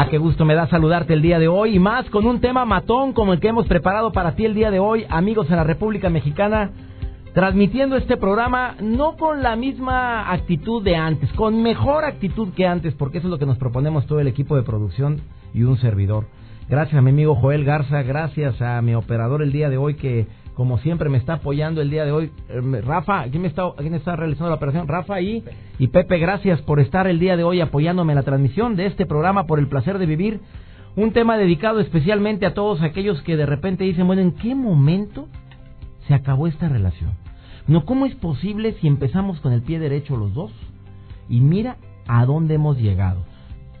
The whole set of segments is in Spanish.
Ah, qué gusto me da saludarte el día de hoy y más con un tema matón como el que hemos preparado para ti el día de hoy, amigos en la República Mexicana, transmitiendo este programa no con la misma actitud de antes, con mejor actitud que antes, porque eso es lo que nos proponemos todo el equipo de producción y un servidor. Gracias a mi amigo Joel Garza, gracias a mi operador el día de hoy que como siempre me está apoyando el día de hoy. Eh, Rafa, ¿quién, me está, realizando la operación? Rafa y, y Pepe, gracias por estar el día de hoy apoyándome en la transmisión de este programa por el placer de vivir. Un tema dedicado especialmente a todos aquellos que de repente dicen, bueno, ¿en qué momento se acabó esta relación? No, ¿cómo es posible si empezamos con el pie derecho los dos? Y mira a dónde hemos llegado.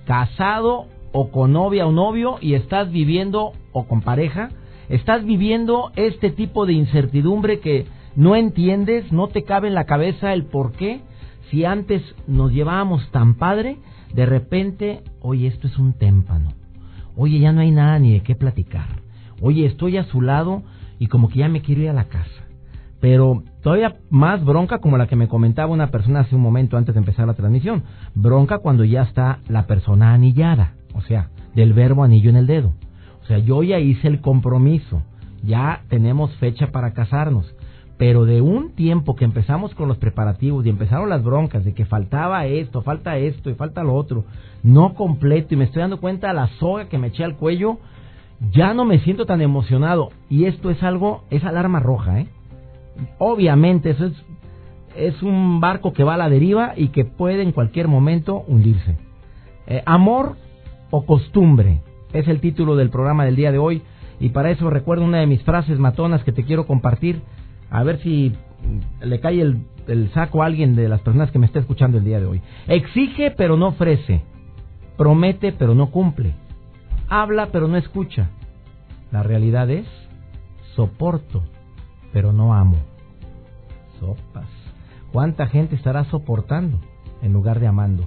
Casado o con novia o novio y estás viviendo o con pareja estás viviendo este tipo de incertidumbre que no entiendes, no te cabe en la cabeza el por qué. Si antes nos llevábamos tan padre, de repente, oye, esto es un témpano. Oye, ya no hay nada ni de qué platicar. Oye, estoy a su lado y como que ya me quiero ir a la casa. Pero todavía más bronca como la que me comentaba una persona hace un momento antes de empezar la transmisión. Bronca cuando ya está la persona anillada, o sea, del verbo anillo en el dedo. Sea, yo ya hice el compromiso, ya tenemos fecha para casarnos, pero de un tiempo que empezamos con los preparativos y empezaron las broncas de que faltaba esto, falta esto y falta lo otro, no completo y me estoy dando cuenta de la soga que me eché al cuello, ya no me siento tan emocionado y esto es algo, es alarma roja, ¿eh? Obviamente eso es, es un barco que va a la deriva y que puede en cualquier momento hundirse. Eh, amor o costumbre, es el título del programa del día de hoy. Y para eso recuerdo una de mis frases matonas que te quiero compartir. A ver si le cae el, el saco a alguien de las personas que me está escuchando el día de hoy. Exige pero no ofrece. Promete pero no cumple. Habla pero no escucha. La realidad es, soporto pero no amo. Sopas. ¿Cuánta gente estará soportando en lugar de amando?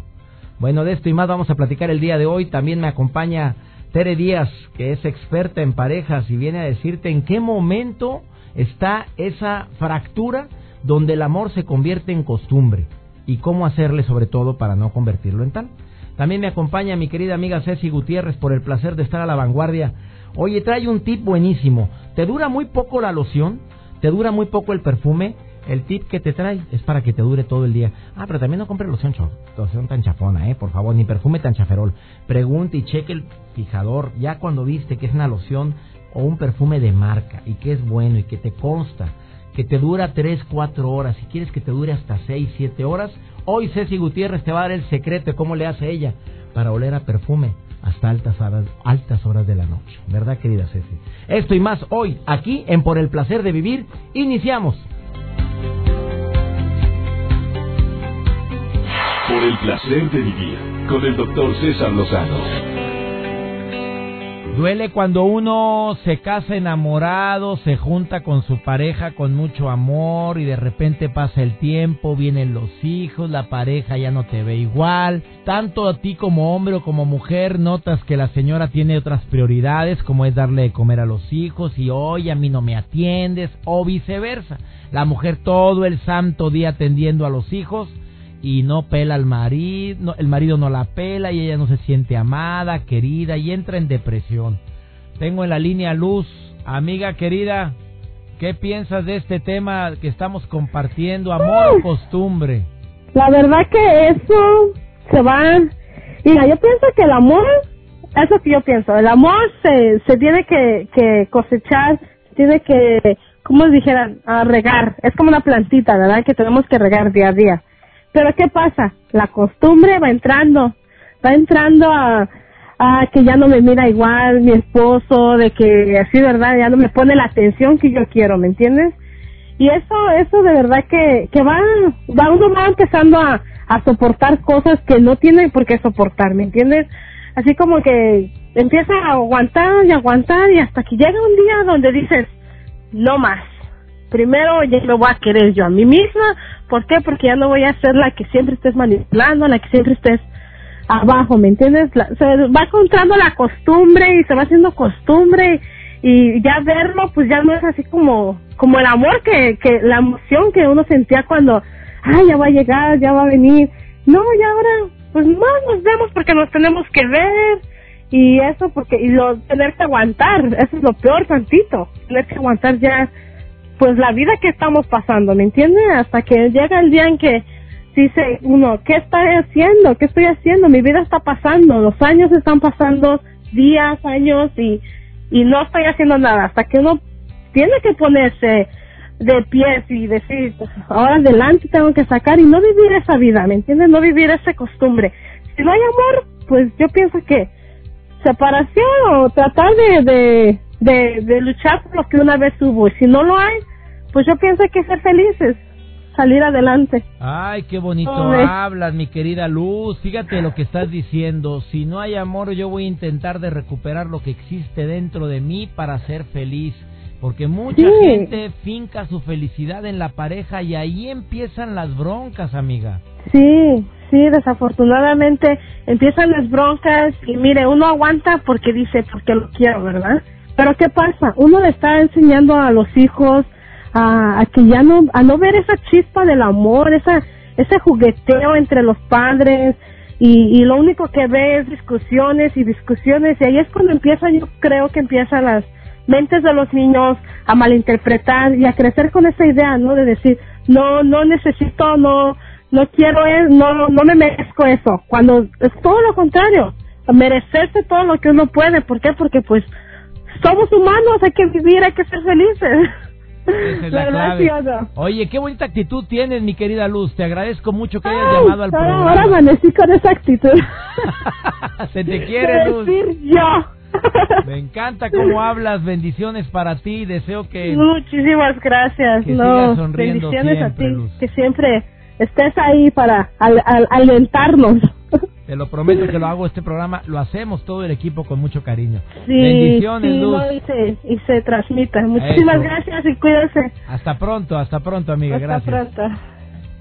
Bueno, de esto y más vamos a platicar el día de hoy. También me acompaña Tere Díaz, que es experta en parejas y viene a decirte en qué momento está esa fractura donde el amor se convierte en costumbre y cómo hacerle sobre todo para no convertirlo en tal. También me acompaña mi querida amiga Ceci Gutiérrez por el placer de estar a la vanguardia. Oye, trae un tip buenísimo. Te dura muy poco la loción, te dura muy poco el perfume el tip que te trae es para que te dure todo el día. Ah, pero también no compres loción, loción tan chafona, ¿eh? Por favor, ni perfume tan chaferol. Pregunte y cheque el fijador ya cuando viste que es una loción o un perfume de marca y que es bueno y que te consta que te dura 3, 4 horas. Si quieres que te dure hasta 6, 7 horas, hoy Ceci Gutiérrez te va a dar el secreto de cómo le hace ella para oler a perfume hasta altas horas, altas horas de la noche. ¿Verdad, querida Ceci? Esto y más hoy, aquí en Por el Placer de Vivir, iniciamos. El placer de vivir con el doctor César Lozano. Duele cuando uno se casa enamorado, se junta con su pareja con mucho amor y de repente pasa el tiempo, vienen los hijos, la pareja ya no te ve igual. Tanto a ti como hombre o como mujer notas que la señora tiene otras prioridades como es darle de comer a los hijos y hoy a mí no me atiendes o viceversa. La mujer todo el santo día atendiendo a los hijos y no pela al marido, el marido no la pela y ella no se siente amada, querida y entra en depresión. Tengo en la línea Luz, amiga querida, ¿qué piensas de este tema que estamos compartiendo, amor o costumbre? La verdad que eso se va... Mira, yo pienso que el amor, eso que yo pienso, el amor se, se tiene que, que cosechar, tiene que, como dijeran, a regar. Es como una plantita, ¿verdad? Que tenemos que regar día a día pero ¿qué pasa? La costumbre va entrando, va entrando a, a que ya no me mira igual mi esposo, de que así, ¿verdad? Ya no me pone la atención que yo quiero, ¿me entiendes? Y eso, eso de verdad que, que va, va uno va empezando a, a soportar cosas que no tienen por qué soportar, ¿me entiendes? Así como que empieza a aguantar y aguantar y hasta que llega un día donde dices, no más. Primero ya me voy a querer yo a mí misma. ¿Por qué? Porque ya no voy a ser la que siempre estés manipulando, la que siempre estés abajo, ¿me entiendes? se va encontrando la costumbre y se va haciendo costumbre y ya verlo pues ya no es así como como el amor que, que la emoción que uno sentía cuando, ay, ya va a llegar, ya va a venir. No, ya ahora pues más nos vemos porque nos tenemos que ver y eso porque y lo tener que aguantar eso es lo peor tantito tener que aguantar ya pues la vida que estamos pasando me entiendes hasta que llega el día en que dice uno qué estoy haciendo qué estoy haciendo mi vida está pasando los años están pasando días años y y no estoy haciendo nada. Hasta que uno tiene que ponerse de pies y decir ahora adelante tengo que sacar y no vivir esa vida me entiendes no vivir esa costumbre. Si no hay amor pues yo pienso que separación o tratar de, de, de, luchar por lo que una vez hubo. Y si no lo hay, pues yo pienso que ser felices, salir adelante. Ay, qué bonito hablas, mi querida Luz. Fíjate lo que estás diciendo. Si no hay amor, yo voy a intentar de recuperar lo que existe dentro de mí para ser feliz. Porque mucha gente finca su felicidad en la pareja y ahí empiezan las broncas, amiga. Sí, sí, desafortunadamente empiezan las broncas y mire, uno aguanta porque dice, porque lo quiero, ¿verdad? Pero ¿qué pasa? Uno le está enseñando a los hijos a, que ya no, a no ver esa chispa del amor, esa, ese jugueteo entre los padres y, y lo único que ve es discusiones y discusiones y ahí es cuando empiezan, yo creo que empiezan las mentes de los niños a malinterpretar y a crecer con esa idea, ¿no? De decir, no, no necesito, no, no quiero, no, no me merezco eso. Cuando es todo lo contrario, merecerse todo lo que uno puede. ¿Por qué? Porque pues somos humanos, hay que vivir, hay que ser felices. Oye, qué bonita actitud tienes, mi querida Luz. Te agradezco mucho que hayas llamado al programa. Ahora amanecí con esa actitud. Se te quiere, Luz. Decir yo. Me encanta cómo hablas. Bendiciones para ti. Deseo que. Muchísimas gracias. Que no, sonriendo bendiciones a ti. Que siempre estés ahí para al, alentarnos. Te lo prometo que lo hago este programa, lo hacemos todo el equipo con mucho cariño. Sí, Bendiciones, Luz. y, se, y se transmita. Muchísimas gracias y cuídense. Hasta pronto, hasta pronto, amiga. Hasta gracias. Pronto.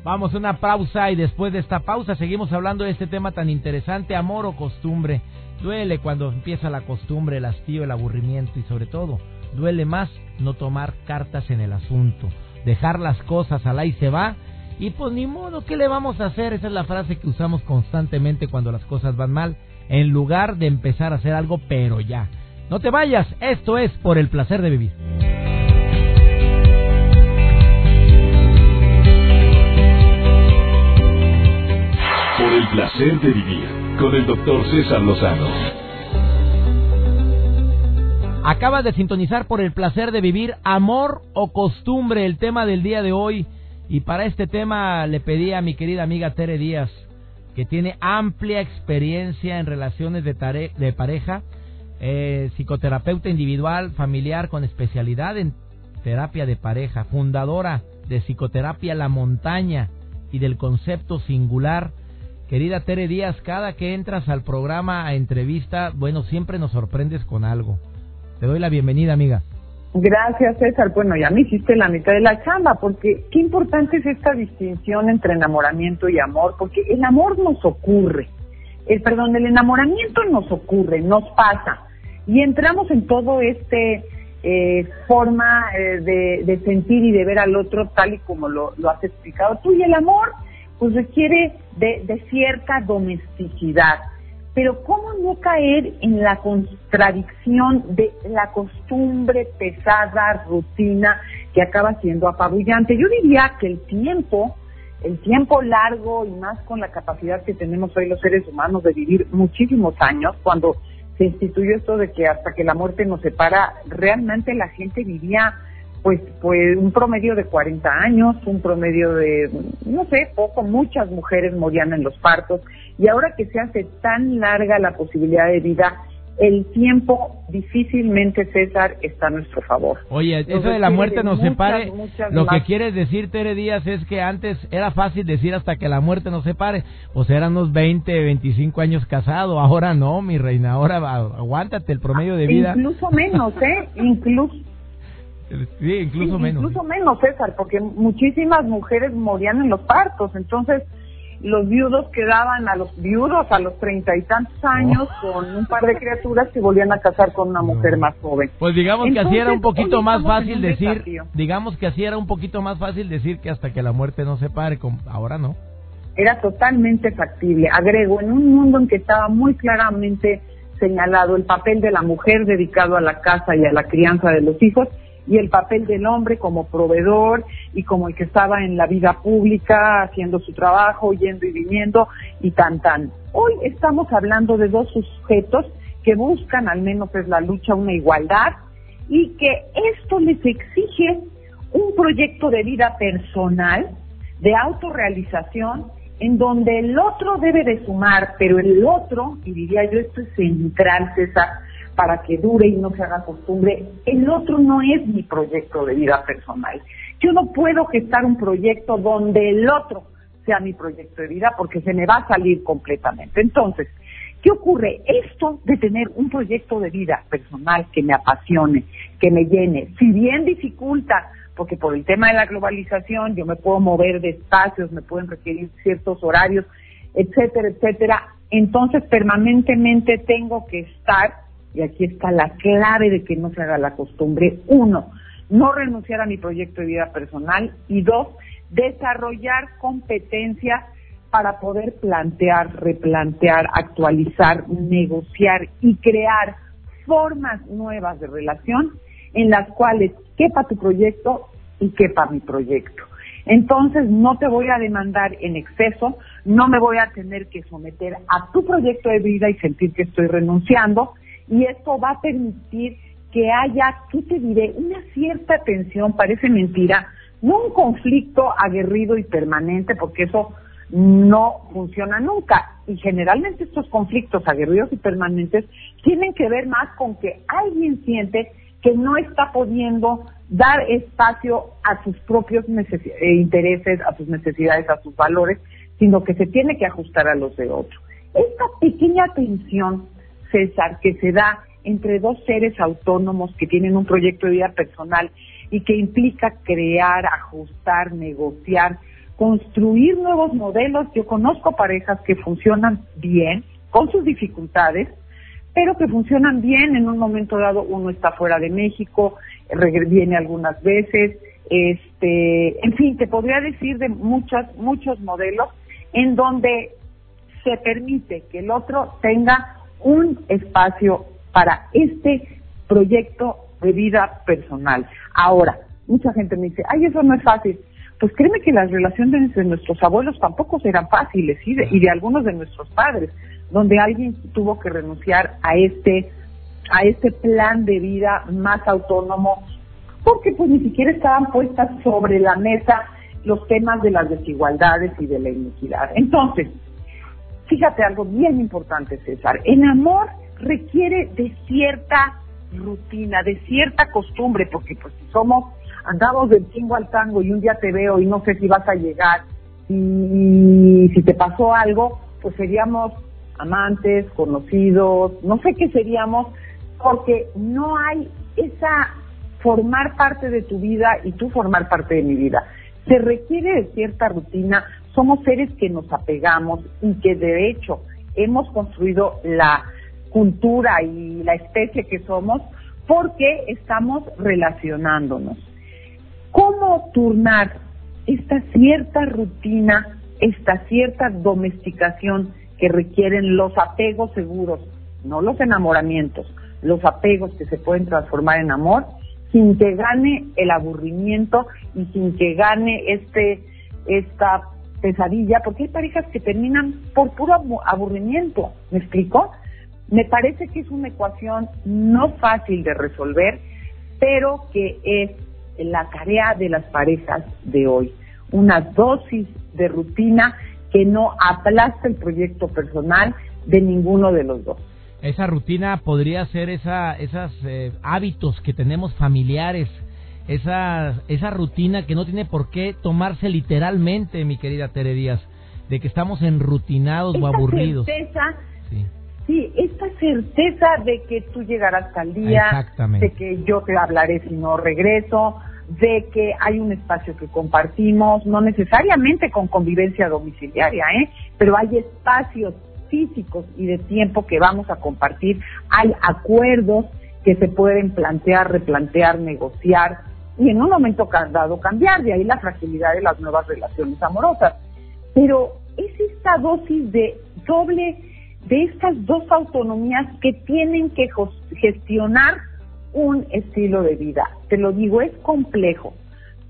Vamos a una pausa y después de esta pausa seguimos hablando de este tema tan interesante, amor o costumbre. Duele cuando empieza la costumbre, el hastío, el aburrimiento y sobre todo, duele más no tomar cartas en el asunto, dejar las cosas al ahí se va y pues ni modo, ¿qué le vamos a hacer? Esa es la frase que usamos constantemente cuando las cosas van mal, en lugar de empezar a hacer algo, pero ya. No te vayas, esto es por el placer de vivir. Por el placer de vivir con el doctor César Lozano. Acabas de sintonizar por el placer de vivir amor o costumbre, el tema del día de hoy. Y para este tema le pedí a mi querida amiga Tere Díaz, que tiene amplia experiencia en relaciones de, de pareja, eh, psicoterapeuta individual, familiar con especialidad en terapia de pareja, fundadora de Psicoterapia La Montaña y del concepto singular. Querida Tere Díaz, cada que entras al programa a entrevista, bueno, siempre nos sorprendes con algo. Te doy la bienvenida, amiga. Gracias, César. Bueno, ya me hiciste la mitad de la chamba, porque qué importante es esta distinción entre enamoramiento y amor, porque el amor nos ocurre, el perdón, el enamoramiento nos ocurre, nos pasa, y entramos en todo este eh, forma eh, de, sentir y de ver al otro tal y como lo, lo has explicado tú, y el amor pues requiere de, de cierta domesticidad pero ¿cómo no caer en la contradicción de la costumbre pesada, rutina, que acaba siendo apabullante? Yo diría que el tiempo, el tiempo largo y más con la capacidad que tenemos hoy los seres humanos de vivir muchísimos años, cuando se instituyó esto de que hasta que la muerte nos separa, realmente la gente vivía pues, pues un promedio de 40 años, un promedio de, no sé, poco, muchas mujeres morían en los partos y ahora que se hace tan larga la posibilidad de vida, el tiempo difícilmente, César, está a nuestro favor. Oye, eso de la muerte nos separe, lo que quieres decir, Tere Díaz, es que antes era fácil decir hasta que la muerte nos separe, pues eran unos 20, 25 años casados, ahora no, mi reina, ahora aguántate el promedio de vida. Incluso menos, ¿eh? Incluso. Sí, incluso menos. Incluso menos, César, porque muchísimas mujeres morían en los partos, entonces los viudos quedaban a los viudos a los treinta y tantos años oh. con un par de criaturas que volvían a casar con una mujer más joven. Pues digamos que así era un poquito más fácil decir, digamos que así era un poquito más fácil decir que hasta que la muerte no se pare, ahora no. Era totalmente factible. Agrego, en un mundo en que estaba muy claramente señalado el papel de la mujer dedicado a la casa y a la crianza de los hijos, y el papel del hombre como proveedor y como el que estaba en la vida pública haciendo su trabajo, yendo y viniendo y tan tan. Hoy estamos hablando de dos sujetos que buscan, al menos es la lucha, una igualdad y que esto les exige un proyecto de vida personal, de autorrealización, en donde el otro debe de sumar, pero el otro, y diría yo esto es central, César, para que dure y no se haga costumbre. El otro no es mi proyecto de vida personal. Yo no puedo gestar un proyecto donde el otro sea mi proyecto de vida porque se me va a salir completamente. Entonces, ¿qué ocurre? Esto de tener un proyecto de vida personal que me apasione, que me llene, si bien dificulta, porque por el tema de la globalización yo me puedo mover de espacios, me pueden requerir ciertos horarios, etcétera, etcétera, entonces permanentemente tengo que estar y aquí está la clave de que no se haga la costumbre, uno, no renunciar a mi proyecto de vida personal y dos, desarrollar competencias para poder plantear, replantear, actualizar, negociar y crear formas nuevas de relación en las cuales quepa tu proyecto y quepa mi proyecto. Entonces no te voy a demandar en exceso, no me voy a tener que someter a tu proyecto de vida y sentir que estoy renunciando, y esto va a permitir que haya, ¿qué te diré? Una cierta tensión, parece mentira, no un conflicto aguerrido y permanente, porque eso no funciona nunca. Y generalmente estos conflictos aguerridos y permanentes tienen que ver más con que alguien siente que no está pudiendo dar espacio a sus propios eh, intereses, a sus necesidades, a sus valores, sino que se tiene que ajustar a los de otro. Esta pequeña tensión César, que se da entre dos seres autónomos que tienen un proyecto de vida personal y que implica crear, ajustar, negociar, construir nuevos modelos. Yo conozco parejas que funcionan bien, con sus dificultades, pero que funcionan bien. En un momento dado uno está fuera de México, viene algunas veces, este, en fin, te podría decir de muchas, muchos modelos en donde se permite que el otro tenga un espacio para este proyecto de vida personal. Ahora, mucha gente me dice, ay, eso no es fácil. Pues créeme que las relaciones de nuestros abuelos tampoco eran fáciles y de, y de algunos de nuestros padres, donde alguien tuvo que renunciar a este a este plan de vida más autónomo, porque pues ni siquiera estaban puestas sobre la mesa los temas de las desigualdades y de la iniquidad. Entonces, fíjate algo bien importante, César. El amor requiere de cierta rutina, de cierta costumbre, porque pues si somos, andamos del tingo al tango y un día te veo y no sé si vas a llegar y si te pasó algo, pues seríamos amantes, conocidos, no sé qué seríamos, porque no hay esa formar parte de tu vida y tú formar parte de mi vida. Se requiere de cierta rutina, somos seres que nos apegamos y que de hecho hemos construido la cultura y la especie que somos porque estamos relacionándonos. ¿Cómo turnar esta cierta rutina, esta cierta domesticación que requieren los apegos seguros, no los enamoramientos, los apegos que se pueden transformar en amor, sin que gane el aburrimiento y sin que gane este esta pesadilla, porque hay parejas que terminan por puro aburrimiento, ¿me explico? Me parece que es una ecuación no fácil de resolver, pero que es la tarea de las parejas de hoy. Una dosis de rutina que no aplasta el proyecto personal de ninguno de los dos. Esa rutina podría ser esa, esos eh, hábitos que tenemos familiares, esa, esa rutina que no tiene por qué tomarse literalmente, mi querida Tere Díaz, de que estamos enrutinados o aburridos. Certeza, sí. sí, esta certeza de que tú llegarás al día, de que yo te hablaré si no regreso, de que hay un espacio que compartimos, no necesariamente con convivencia domiciliaria, ¿eh? pero hay espacios físicos y de tiempo que vamos a compartir, hay acuerdos que se pueden plantear, replantear, negociar y en un momento dado cambiar, de ahí la fragilidad de las nuevas relaciones amorosas. Pero es esta dosis de doble, de estas dos autonomías que tienen que gestionar un estilo de vida. Te lo digo, es complejo,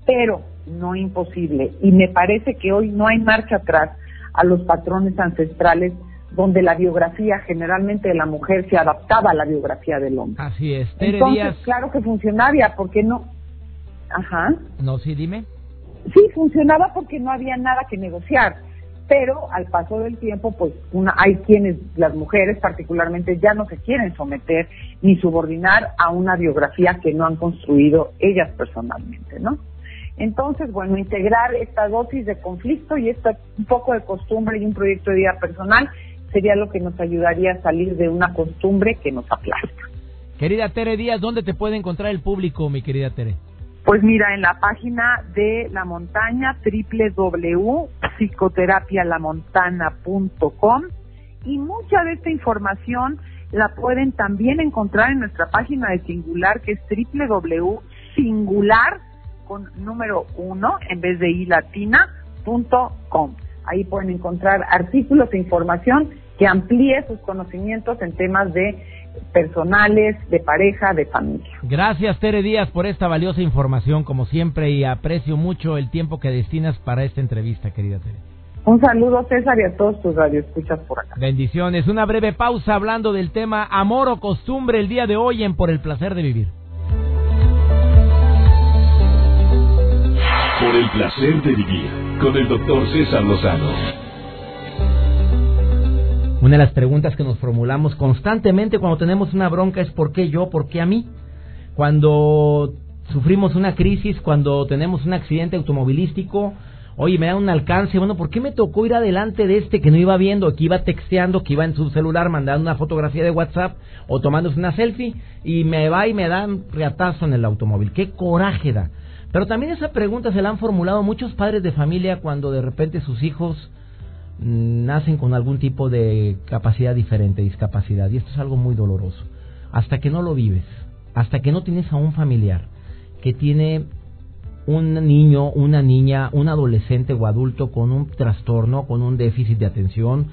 pero no imposible. Y me parece que hoy no hay marcha atrás a los patrones ancestrales donde la biografía generalmente de la mujer se adaptaba a la biografía del hombre. Así es. Entonces, claro que funcionaría, porque no? Ajá. No, sí, dime. Sí, funcionaba porque no había nada que negociar, pero al paso del tiempo, pues una, hay quienes, las mujeres particularmente, ya no se quieren someter ni subordinar a una biografía que no han construido ellas personalmente, ¿no? Entonces, bueno, integrar esta dosis de conflicto y esta, un poco de costumbre y un proyecto de vida personal sería lo que nos ayudaría a salir de una costumbre que nos aplasta. Querida Tere Díaz, ¿dónde te puede encontrar el público, mi querida Tere? Pues mira, en la página de La Montaña, www.psicoterapialamontana.com y mucha de esta información la pueden también encontrar en nuestra página de Singular, que es www.singular con número uno en vez de i latina.com. Ahí pueden encontrar artículos e información que amplíe sus conocimientos en temas de personales, de pareja, de familia. Gracias Tere Díaz por esta valiosa información como siempre y aprecio mucho el tiempo que destinas para esta entrevista, querida Tere. Un saludo César y a todos tus radioescuchas por acá. Bendiciones. Una breve pausa hablando del tema amor o costumbre el día de hoy en Por el placer de vivir. Por el placer de vivir con el doctor César Lozano. Una de las preguntas que nos formulamos constantemente cuando tenemos una bronca es ¿por qué yo? ¿Por qué a mí? Cuando sufrimos una crisis, cuando tenemos un accidente automovilístico, oye, me da un alcance, bueno, ¿por qué me tocó ir adelante de este que no iba viendo, que iba texteando, que iba en su celular mandando una fotografía de WhatsApp o tomándose una selfie y me va y me da un reatazo en el automóvil? ¿Qué coraje da? Pero también esa pregunta se la han formulado muchos padres de familia cuando de repente sus hijos nacen con algún tipo de capacidad diferente, discapacidad, y esto es algo muy doloroso. Hasta que no lo vives, hasta que no tienes a un familiar que tiene un niño, una niña, un adolescente o adulto con un trastorno, con un déficit de atención,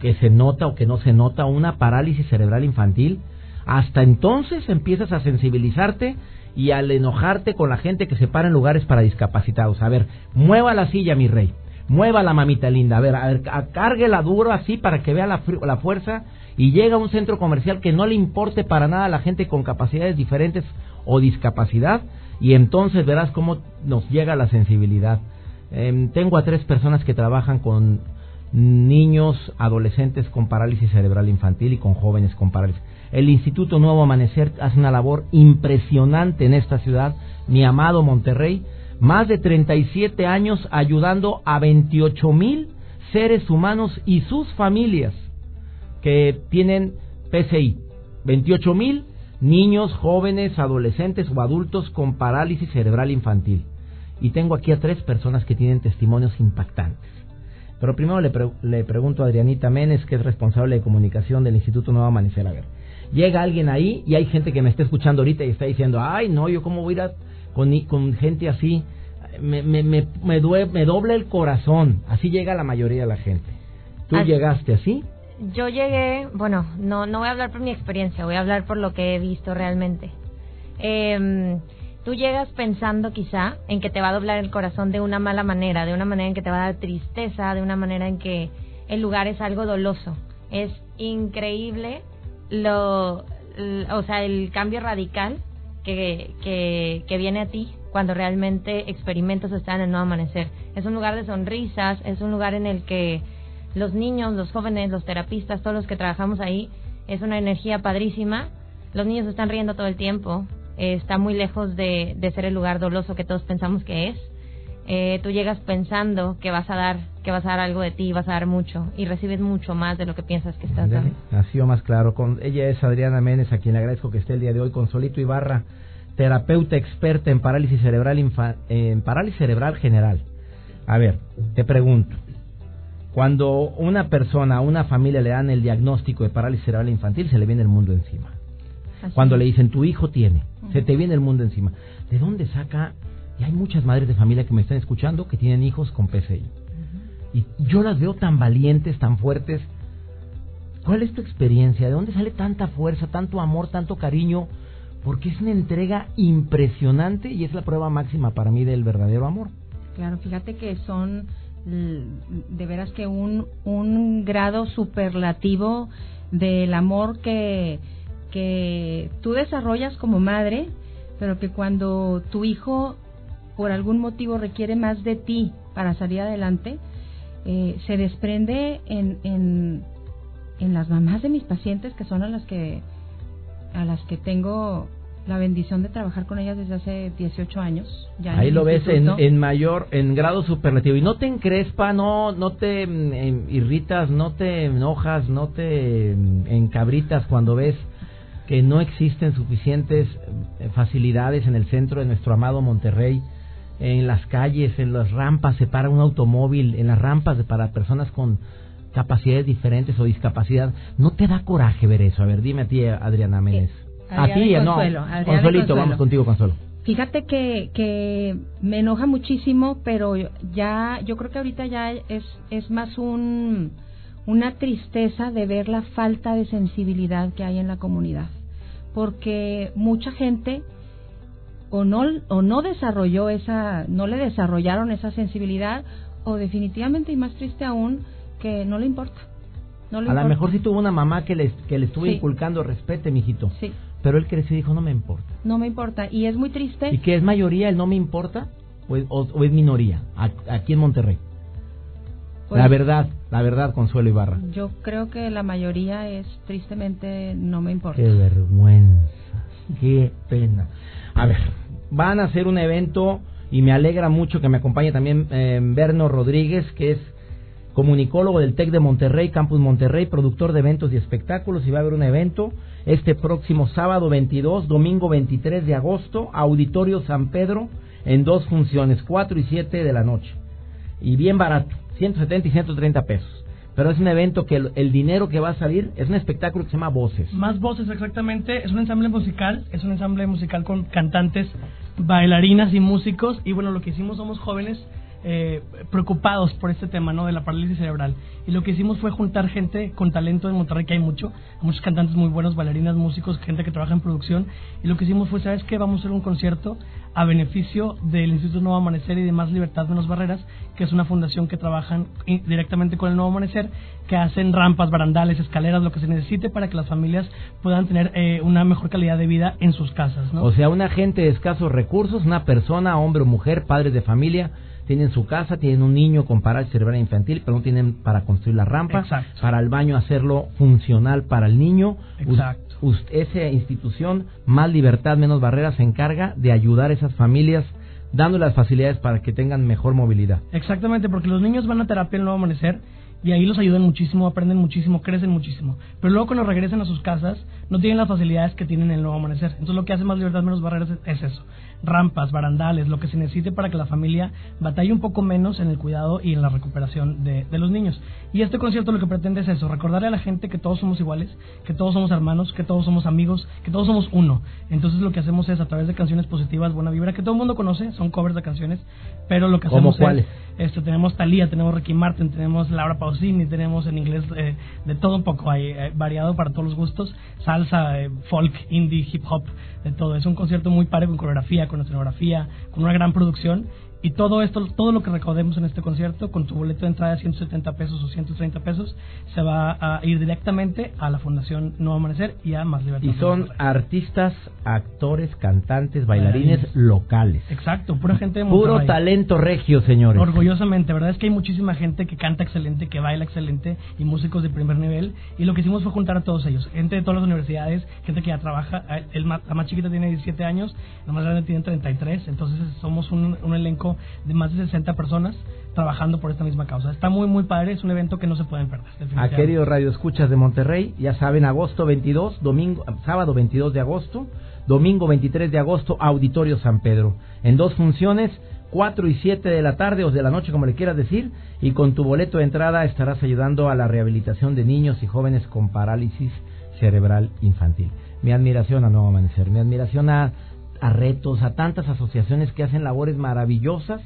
que se nota o que no se nota, una parálisis cerebral infantil, hasta entonces empiezas a sensibilizarte y al enojarte con la gente que se para en lugares para discapacitados. A ver, mueva la silla, mi rey mueva la mamita linda, a ver, a ver, duro así para que vea la, la fuerza y llega a un centro comercial que no le importe para nada a la gente con capacidades diferentes o discapacidad y entonces verás cómo nos llega la sensibilidad. Em, tengo a tres personas que trabajan con niños, adolescentes con parálisis cerebral infantil y con jóvenes con parálisis. El Instituto Nuevo Amanecer hace una labor impresionante en esta ciudad, mi amado Monterrey, más de 37 años ayudando a 28 mil seres humanos y sus familias que tienen PCI. 28 mil niños, jóvenes, adolescentes o adultos con parálisis cerebral infantil. Y tengo aquí a tres personas que tienen testimonios impactantes. Pero primero le, le pregunto a Adrianita Menes, que es responsable de comunicación del Instituto Nuevo Amanecer. Llega alguien ahí y hay gente que me está escuchando ahorita y está diciendo, ay, no, yo cómo voy a ir a con, con gente así, me, me, me, me, me doble el corazón. Así llega la mayoría de la gente. ¿Tú llegaste así? Yo llegué, bueno, no, no voy a hablar por mi experiencia, voy a hablar por lo que he visto realmente. Eh, tú llegas pensando quizá en que te va a doblar el corazón de una mala manera, de una manera en que te va a dar tristeza, de una manera en que el lugar es algo doloso. Es increíble lo, o sea, el cambio radical que, que, que viene a ti cuando realmente experimentas estar en el nuevo amanecer. Es un lugar de sonrisas, es un lugar en el que los niños, los jóvenes, los terapistas, todos los que trabajamos ahí, es una energía padrísima. Los niños están riendo todo el tiempo. Eh, está muy lejos de, de ser el lugar doloso que todos pensamos que es. Eh, tú llegas pensando que vas a dar que vas a dar algo de ti, vas a dar mucho y recibes mucho más de lo que piensas que estás dando. Nació más claro. Con ella es Adriana Méndez, a quien le agradezco que esté el día de hoy con Solito Ibarra, terapeuta experta en parálisis cerebral en parálisis cerebral general. A ver, te pregunto, cuando una persona, a una familia le dan el diagnóstico de parálisis cerebral infantil, se le viene el mundo encima. Cuando le dicen tu hijo tiene, se te viene el mundo encima. ¿De dónde saca? Y hay muchas madres de familia que me están escuchando que tienen hijos con PCI. Y yo las veo tan valientes, tan fuertes. ¿Cuál es tu experiencia? ¿De dónde sale tanta fuerza, tanto amor, tanto cariño? Porque es una entrega impresionante y es la prueba máxima para mí del verdadero amor. Claro, fíjate que son de veras que un, un grado superlativo del amor que, que tú desarrollas como madre, pero que cuando tu hijo por algún motivo requiere más de ti para salir adelante, eh, se desprende en, en, en las mamás de mis pacientes, que son a las que, a las que tengo la bendición de trabajar con ellas desde hace 18 años. Ya Ahí lo ves en, en, mayor, en grado superlativo. Y no te encrespa, no, no te mm, em, irritas, no te enojas, no te mm, encabritas cuando ves que no existen suficientes eh, facilidades en el centro de nuestro amado Monterrey. En las calles, en las rampas se para un automóvil, en las rampas para personas con capacidades diferentes o discapacidad. ¿No te da coraje ver eso? A ver, dime a ti, Adriana Méndez. A ti, no. Consuelito, vamos contigo, Consuelo. Fíjate que, que me enoja muchísimo, pero ya, yo creo que ahorita ya es, es más un, una tristeza de ver la falta de sensibilidad que hay en la comunidad. Porque mucha gente o no, o no desarrolló esa, no le desarrollaron esa sensibilidad, o definitivamente, y más triste aún, que no le importa. a lo mejor sí tuvo una mamá que le, que le estuvo inculcando respete, mijito. Sí. Pero él creció y dijo, no me importa. No me importa. Y es muy triste. ¿Y que es mayoría el no me importa? ¿O es, o, es minoría aquí en Monterrey? la pues, verdad, la verdad, Consuelo Ibarra. Yo creo que la mayoría es Tristemente no me importa. Qué vergüenza, qué pena. A ver, van a hacer un evento y me alegra mucho que me acompañe también eh, Berno Rodríguez, que es comunicólogo del TEC de Monterrey, Campus Monterrey, productor de eventos y espectáculos, y va a haber un evento este próximo sábado 22, domingo 23 de agosto, Auditorio San Pedro, en dos funciones, 4 y 7 de la noche. Y bien barato, 170 y 130 pesos. Pero es un evento que el, dinero que va a salir es un espectáculo que se llama Voces. Más Voces, exactamente. Es un ensamble musical, es un ensamble musical con cantantes, bailarinas y músicos. Y bueno, lo que hicimos somos jóvenes eh, preocupados por este tema, ¿no? De la parálisis cerebral. Y lo que hicimos fue juntar gente con talento en Monterrey, que hay mucho, muchos cantantes muy buenos, bailarinas, músicos, gente que trabaja en producción. Y lo que hicimos fue, ¿sabes qué? Vamos a hacer un concierto a beneficio del Instituto Nuevo Amanecer y de Más Libertad Menos Barreras, que es una fundación que trabajan directamente con el Nuevo Amanecer, que hacen rampas, barandales, escaleras, lo que se necesite para que las familias puedan tener eh, una mejor calidad de vida en sus casas, ¿no? O sea, una gente de escasos recursos, una persona, hombre o mujer, padres de familia, tienen su casa, tienen un niño con parálisis cerebral infantil, pero no tienen para construir la rampa, para el baño hacerlo funcional para el niño. Exacto. esa institución, Más Libertad, Menos Barreras, se encarga de ayudar a esas familias dando las facilidades para que tengan mejor movilidad. Exactamente, porque los niños van a terapia el nuevo amanecer y ahí los ayudan muchísimo, aprenden muchísimo, crecen muchísimo. Pero luego cuando regresan a sus casas no tienen las facilidades que tienen en el nuevo amanecer. Entonces lo que hace más libertad menos barreras es, eso. Rampas, barandales, lo que se necesite para que la familia batalle un poco menos en el cuidado y en la recuperación de, de los niños. Y este concierto lo que pretende es eso, recordarle a la gente que todos somos iguales, que todos somos hermanos, que todos somos amigos, que todos somos uno. Entonces lo que hacemos es a través de canciones positivas, buena vibra, que todo el mundo conoce, son covers de canciones, pero lo que hacemos? Esto, tenemos Thalía, tenemos Ricky Martin, tenemos Laura Pausini, tenemos en inglés eh, de todo un poco, hay, eh, variado para todos los gustos, salsa, eh, folk, indie, hip hop, de todo. Es un concierto muy padre con coreografía, con escenografía, con una gran producción y todo esto, todo lo que recaudemos en este concierto, con tu boleto de entrada de 170 pesos o 130 pesos, se va a ir directamente a la Fundación Nuevo Amanecer y a Más Libertad. Y son artistas, actores, cantantes, bailarines, locales. Exacto, pura gente de Puro talento regio, señores. Orgullosamente, verdad es que hay muchísima gente que canta excelente, que baila excelente y músicos de primer nivel. Y lo que hicimos fue juntar a todos ellos, gente de todas las universidades, gente que ya trabaja. El, la más chiquita tiene 17 años, la más grande tiene 33, entonces somos un, un elenco de más de 60 personas trabajando por esta misma causa. Está muy, muy padre, es un evento que no se pueden perder. A queridos Radio Escuchas de Monterrey, ya saben, agosto 22, domingo, sábado 22 de agosto, domingo 23 de agosto, Auditorio San Pedro. En dos funciones, 4 y 7 de la tarde o de la noche, como le quieras decir, y con tu boleto de entrada estarás ayudando a la rehabilitación de niños y jóvenes con parálisis cerebral infantil. Mi admiración a Nuevo Amanecer, mi admiración a, a retos, a tantas asociaciones que hacen labores maravillosas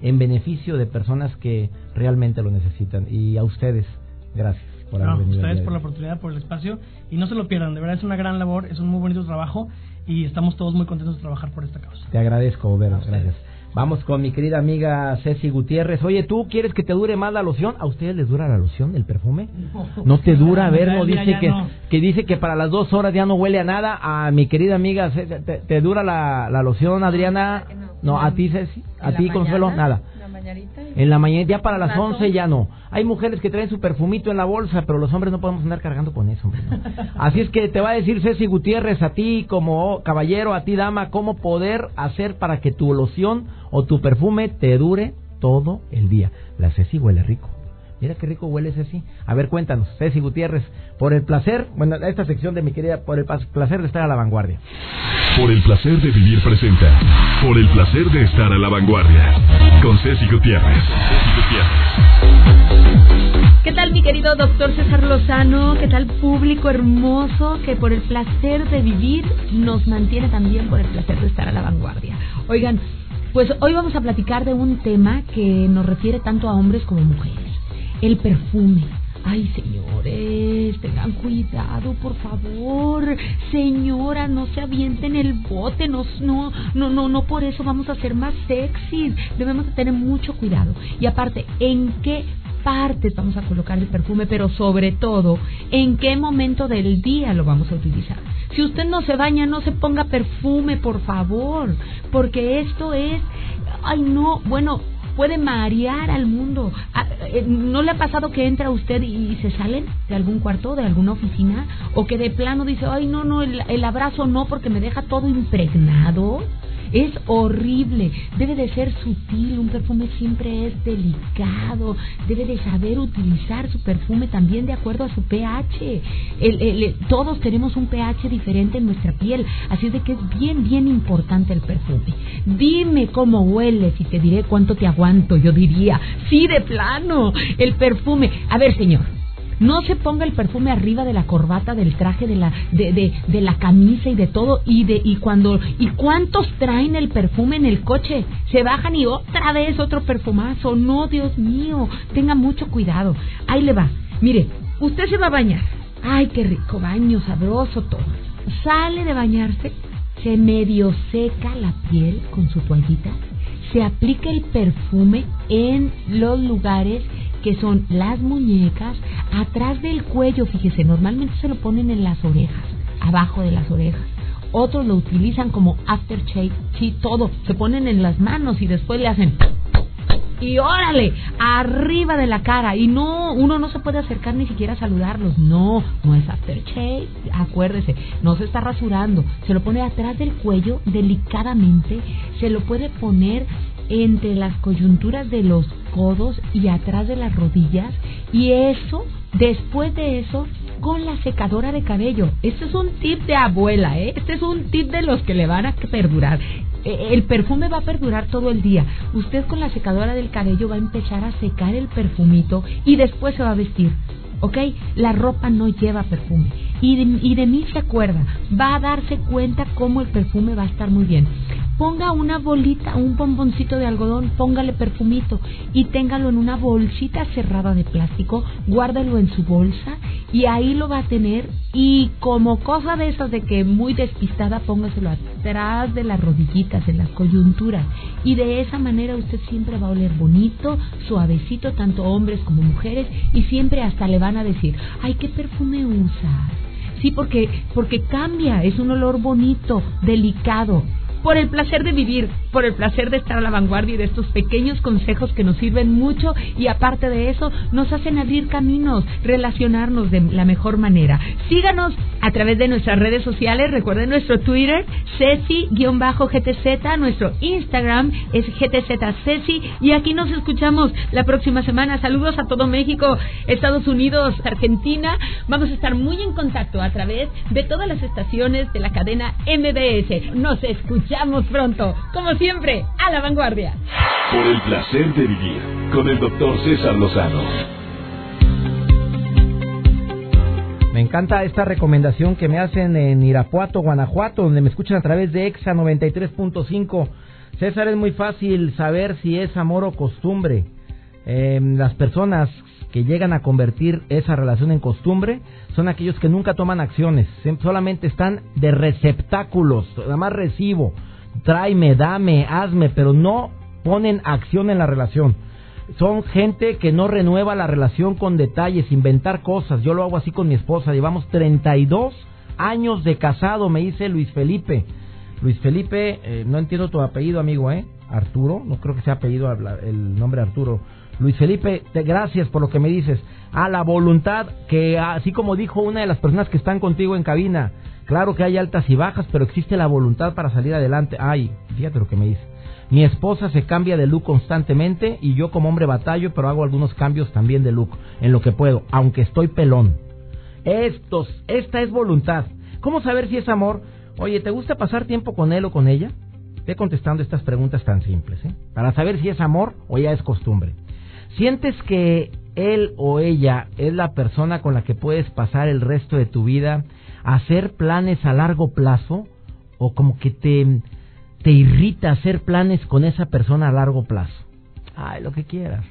en beneficio de personas que realmente lo necesitan. Y a ustedes, gracias por haber venido. A ustedes por la oportunidad, por el espacio. Y no se lo pierdan, de verdad es una gran labor, es un muy bonito trabajo y estamos todos muy contentos de trabajar por esta causa. Te agradezco, Vero, gracias. Vamos con mi querida amiga Ceci Gutiérrez. Oye, ¿tú quieres que te dure más la loción? ¿A ustedes les dura la loción, el perfume? No, te dura, a ver, no dice que, que dice que para las dos horas ya no huele a nada. A mi querida amiga, ¿te, te dura la, la loción, Adriana? No, a ti, Ceci, a ti, Consuelo, nada. En la mañana, ya para las 11 ya no. Hay mujeres que traen su perfumito en la bolsa, pero los hombres no podemos andar cargando con eso. Así es que te va a decir Ceci Gutiérrez a ti como caballero, a ti dama, cómo poder hacer para que tu loción o tu perfume te dure todo el día. La Ceci huele rico. Mira qué rico huele Ceci. A ver, cuéntanos, Ceci Gutiérrez, por el placer, bueno, esta sección de mi querida, por el placer de estar a la vanguardia. Por el placer de vivir presenta. Por el placer de estar a la vanguardia. Con Ceci Gutiérrez. ¿Qué tal mi querido doctor César Lozano? ¿Qué tal público hermoso que por el placer de vivir nos mantiene también por el placer de estar a la vanguardia? Oigan, pues hoy vamos a platicar de un tema que nos refiere tanto a hombres como mujeres el perfume. Ay, señores, tengan cuidado, por favor. Señora, no se avienten el bote, no, no, no, no, no por eso vamos a ser más sexy. Debemos tener mucho cuidado. Y aparte, ¿en qué partes vamos a colocar el perfume? Pero sobre todo, ¿en qué momento del día lo vamos a utilizar? Si usted no se baña, no se ponga perfume, por favor, porque esto es, ay no, bueno, puede marear al mundo. Ah, eh, ¿No le ha pasado que entra usted y se sale de algún cuarto, de alguna oficina? ¿O que de plano dice, ay, no, no, el abrazo no porque me deja todo impregnado? Es horrible, debe de ser sutil, un perfume siempre es delicado, debe de saber utilizar su perfume también de acuerdo a su pH. El, todos tenemos un pH diferente en nuestra piel, así es de que es bien, bien importante el perfume. Dime cómo hueles y te diré cuánto te aguanto, yo diría, sí, de plano, el perfume. A ver, señor, no se ponga el perfume arriba de la corbata, del traje, de la, de, de, de la camisa y de todo. Y, de, y, cuando, ¿Y cuántos traen el perfume en el coche? Se bajan y otra vez otro perfumazo. No, Dios mío, tenga mucho cuidado. Ahí le va. Mire, usted se va a bañar. Ay, qué rico baño, sabroso todo. Sale de bañarse, se medio seca la piel con su toallita, se aplica el perfume en los lugares que son las muñecas, atrás del cuello, fíjese, normalmente se lo ponen en las orejas, abajo de las orejas. Otros lo utilizan como aftershave, sí, todo, se ponen en las manos y después le hacen y órale, arriba de la cara. Y no, uno no se puede acercar ni siquiera a saludarlos. No, no es aftershave. Acuérdese, no se está rasurando. Se lo pone atrás del cuello, delicadamente. Se lo puede poner entre las coyunturas de los codos y atrás de las rodillas y eso, después de eso, con la secadora de cabello. Este es un tip de abuela, ¿eh? Este es un tip de los que le van a perdurar. E, el perfume va a perdurar todo el día. Usted con la secadora del cabello va a empezar a secar el perfumito y después se va a vestir. ¿ok? La ropa no lleva perfume. Y de, y de mí se acuerda, va a darse cuenta cómo el perfume va a estar muy bien. Ponga una bolita, un bomboncito de algodón, póngale perfumito y téngalo en una bolsita cerrada de plástico, guárdalo en su bolsa y ahí lo va a tener y como cosa de esas de que muy despistada póngaselo atrás de las rodillitas, de las coyunturas y de esa manera usted siempre va a oler bonito, suavecito, tanto hombres como mujeres y siempre hasta le van a decir, ay, ¿qué perfume usas? Sí, porque, porque cambia, es un olor bonito, delicado, por el placer de vivir, por el placer de estar a la vanguardia y de estos pequeños consejos que nos sirven mucho y aparte de eso nos hacen abrir caminos, relacionarnos de la mejor manera. Síganos a través de nuestras redes sociales, recuerden nuestro Twitter, Ceci-GTZ, nuestro Instagram es GTZ y aquí nos escuchamos la próxima semana. Saludos a todo México, Estados Unidos, Argentina. Vamos a estar muy en contacto a través de todas las estaciones de la cadena MBS. Nos escuchamos escuchamos pronto, como siempre, a la vanguardia. Por el placer de vivir con el doctor César Lozano. Me encanta esta recomendación que me hacen en Irapuato, Guanajuato, donde me escuchan a través de EXA 93.5. César, es muy fácil saber si es amor o costumbre. Eh, las personas que llegan a convertir esa relación en costumbre son aquellos que nunca toman acciones, solamente están de receptáculos, nada más recibo, tráeme, dame, hazme, pero no ponen acción en la relación. Son gente que no renueva la relación con detalles, inventar cosas. Yo lo hago así con mi esposa. Llevamos 32 años de casado, me dice Luis Felipe. Luis Felipe, eh, no entiendo tu apellido, amigo, ¿eh? Arturo, no creo que sea apellido el nombre Arturo. Luis Felipe, te, gracias por lo que me dices. A la voluntad que, así como dijo una de las personas que están contigo en cabina, claro que hay altas y bajas, pero existe la voluntad para salir adelante. Ay, fíjate lo que me dice. Mi esposa se cambia de look constantemente y yo como hombre batallo, pero hago algunos cambios también de look en lo que puedo, aunque estoy pelón. Estos, esta es voluntad. ¿Cómo saber si es amor? Oye, ¿te gusta pasar tiempo con él o con ella? Ve contestando estas preguntas tan simples, ¿eh? Para saber si es amor o ya es costumbre. ¿Sientes que él o ella es la persona con la que puedes pasar el resto de tu vida, hacer planes a largo plazo o como que te, te irrita hacer planes con esa persona a largo plazo? Ay, lo que quieras.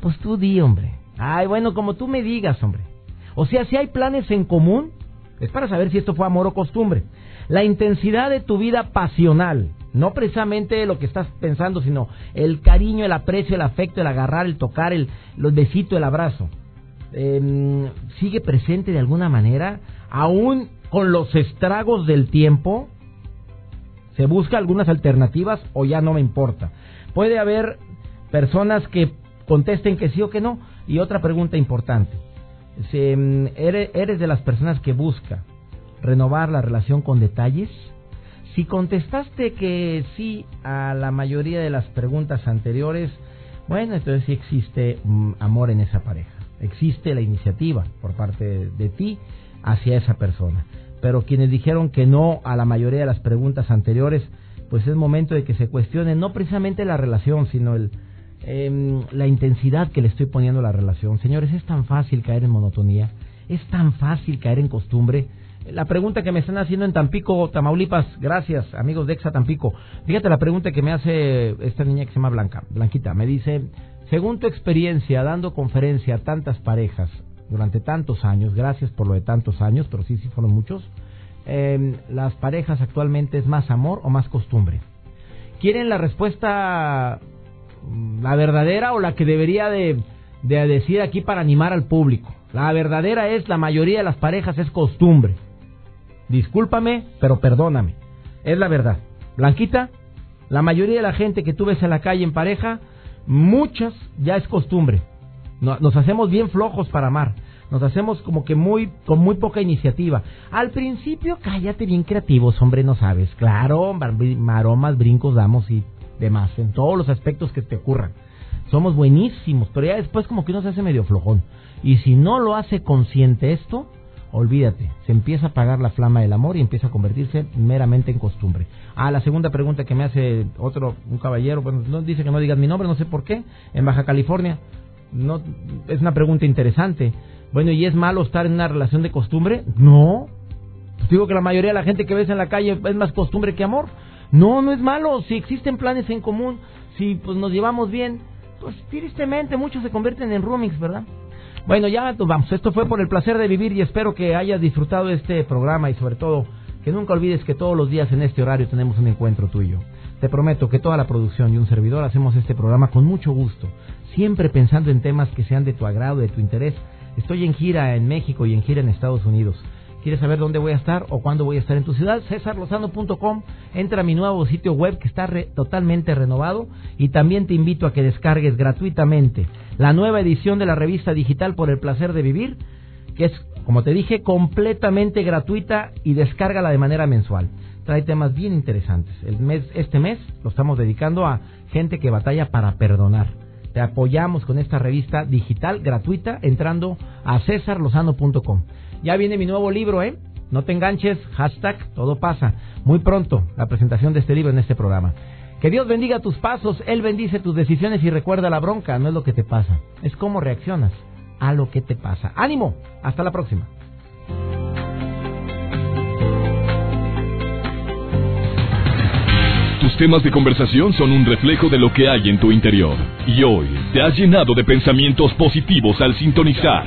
Pues tú di, hombre. Ay, bueno, como tú me digas, hombre. O sea, si hay planes en común, es para saber si esto fue amor o costumbre. La intensidad de tu vida pasional, no precisamente lo que estás pensando, sino el cariño, el aprecio, el afecto, el agarrar, el tocar, el los el abrazo. Em, sigue presente de alguna manera, aún con los estragos del tiempo. Se busca algunas alternativas o ya no me importa. Puede haber personas que contesten que sí o que no. Y otra pregunta importante. Em, ¿Eres de las personas que busca renovar la relación con detalles? Si contestaste que sí a la mayoría de las preguntas anteriores, bueno, entonces sí existe mm, amor en esa pareja. Existe la iniciativa por parte de, ti hacia esa persona. Pero quienes dijeron que no a la mayoría de las preguntas anteriores, pues es momento de que se cuestione no precisamente la relación, sino el, em, la intensidad que le estoy poniendo a la relación. Señores, es tan fácil caer en monotonía, es tan fácil caer en costumbre la pregunta que me están haciendo en Tampico, Tamaulipas, gracias amigos de Exa Tampico. Fíjate la pregunta que me hace esta niña que se llama Blanca, Blanquita, me dice, según tu experiencia dando conferencia a tantas parejas durante tantos años, gracias por lo de tantos años, pero sí, sí fueron muchos, eh, las parejas actualmente es más amor o más costumbre. ¿Quieren la respuesta, mm, la verdadera o la que debería de, de decir aquí para animar al público? La verdadera es, la mayoría de las parejas es costumbre. Discúlpame, pero perdóname. Es la verdad. Blanquita, la mayoría de la gente que tú ves en la calle en pareja, muchas ya es costumbre. Nos hacemos bien flojos para amar. Nos hacemos como que muy con muy poca iniciativa. Al principio, cállate bien creativos, hombre, no sabes. Claro, maromas, brincos damos y demás, en todos los aspectos que te ocurran. Somos buenísimos, pero ya después como que uno se hace medio flojón. Y si no lo hace consciente esto, olvídate, se empieza a apagar la flama del amor y empieza a convertirse meramente en costumbre. Ah, la segunda pregunta que me hace otro, un caballero, bueno, no, dice que no digas mi nombre, no sé por qué, en Baja California. No, es una pregunta interesante. Bueno, ¿y es malo estar en una relación de costumbre? No. Pues digo que la mayoría de la gente que ves en la calle es más costumbre que amor. No, no es malo. Si existen planes en común, si pues nos llevamos bien, pues tristemente muchos se convierten en roomings, ¿verdad? Bueno, ya nos vamos. Esto fue por el placer de vivir y espero que hayas disfrutado este programa y sobre todo que nunca olvides que todos los días en este horario tenemos un encuentro tuyo. Te prometo que toda la producción y un servidor hacemos este programa con mucho gusto, siempre pensando en temas que sean de tu agrado, de tu interés. Estoy en gira en México y en gira en Estados Unidos. ¿Quieres saber dónde voy a estar o cuándo voy a estar en tu ciudad? CesarLozano.com. Entra a mi nuevo sitio web que está totalmente renovado y también te invito a que descargues gratuitamente la nueva edición de la revista digital Por el placer de vivir, que es, como te dije, completamente gratuita y descárgala de manera mensual. Trae temas bien interesantes. El mes, este mes lo estamos dedicando a gente que batalla para perdonar. Te apoyamos con esta revista digital gratuita entrando a cesarlozano.com. Ya viene mi nuevo libro, ¿eh? No te enganches, hashtag todo pasa. Muy pronto la presentación de este libro en este programa. Que Dios bendiga tus pasos, Él bendice tus decisiones y recuerda la bronca, no es lo que te pasa, es cómo reaccionas a lo que te pasa. Ánimo, hasta la próxima. Tus temas de conversación son un reflejo de lo que hay en tu interior. Y hoy te has llenado de pensamientos positivos al sintonizar